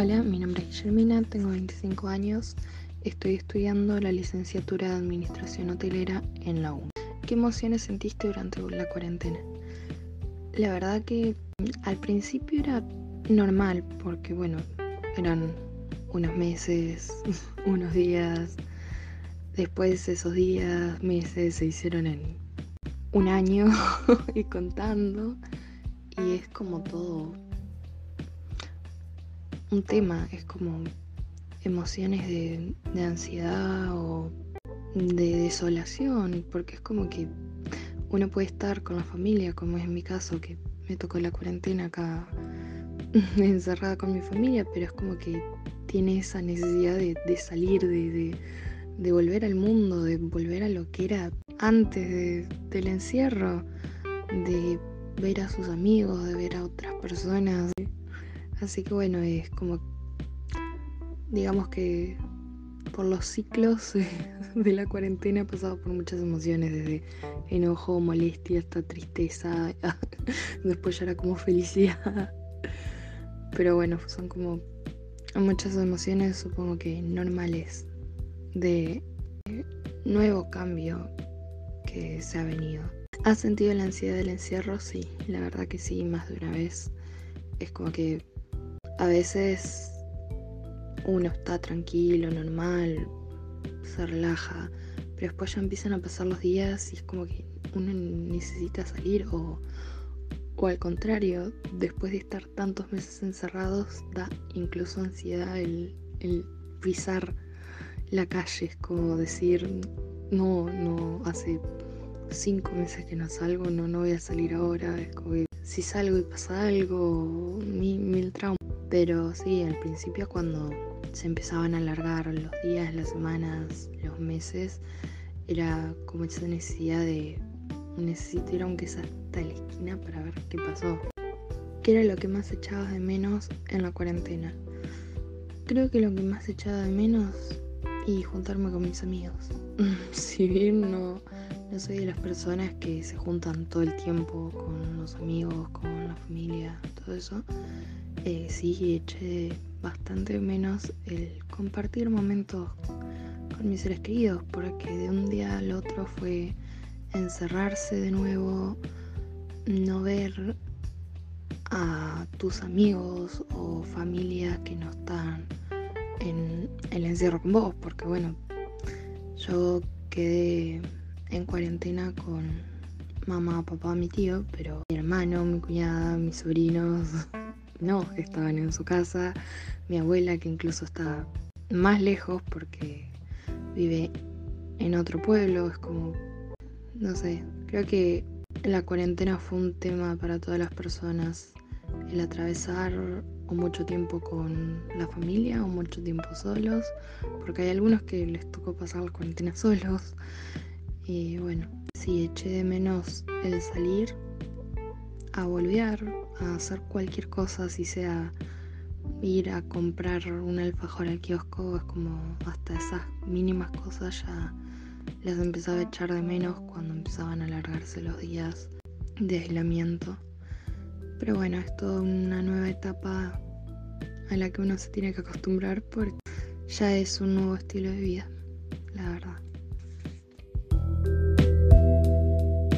Hola, mi nombre es Guillermina, tengo 25 años, estoy estudiando la licenciatura de Administración Hotelera en la U. ¿Qué emociones sentiste durante la cuarentena? La verdad que al principio era normal, porque bueno, eran unos meses, unos días, después esos días, meses se hicieron en un año y contando, y es como todo un tema, es como emociones de, ansiedad o de desolación, porque es como que uno puede estar con la familia, como es mi caso, que me tocó la cuarentena acá encerrada con mi familia, pero es como que tiene esa necesidad de, salir, de, de, volver al mundo, de volver a lo que era antes del encierro, de ver a sus amigos, de ver a otras personas. Así que bueno, es como, digamos que por los ciclos de la cuarentena he pasado por muchas emociones, desde enojo, molestia, hasta tristeza, después ya era como felicidad. Pero bueno, son como muchas emociones, supongo que normales, de nuevo cambio que se ha venido. ¿Has sentido la ansiedad del encierro? Sí, la verdad que sí, más de una vez. Es como que a veces uno está tranquilo, normal, se relaja, pero después ya empiezan a pasar los días y es como que uno necesita salir o, o al contrario, después de estar tantos meses encerrados, da incluso ansiedad el, el pisar la calle, es como decir, no, no, hace cinco meses que no salgo, no, no voy a salir ahora, es como que si salgo y pasa algo, mil, mil traumas. Pero sí, al principio cuando se empezaban a alargar los días, las semanas, los meses, era como esa necesidad de necesito ir aunque sea hasta la esquina para ver qué pasó. ¿Qué era lo que más echabas de menos en la cuarentena? Creo que lo que más echaba de menos y juntarme con mis amigos. si bien no, no soy de las personas que se juntan todo el tiempo con los amigos, con la familia, todo eso, eh, sí eché bastante menos el compartir momentos con mis seres queridos, porque de un día al otro fue encerrarse de nuevo, no ver a tus amigos o familia que no están en el encierro con vos, porque bueno, yo quedé en cuarentena con mamá, papá, mi tío, pero mi hermano, mi cuñada, mis sobrinos, no estaban en su casa, mi abuela que incluso está más lejos porque vive en otro pueblo, es como, no sé, creo que la cuarentena fue un tema para todas las personas, el atravesar o mucho tiempo con la familia o mucho tiempo solos, porque hay algunos que les tocó pasar la cuarentena solos. Y bueno, sí, eché de menos el salir a volver, a hacer cualquier cosa, si sea ir a comprar un alfajor al kiosco, es como hasta esas mínimas cosas ya las empezaba a echar de menos cuando empezaban a alargarse los días de aislamiento. Pero bueno, es toda una nueva etapa a la que uno se tiene que acostumbrar porque ya es un nuevo estilo de vida, la verdad.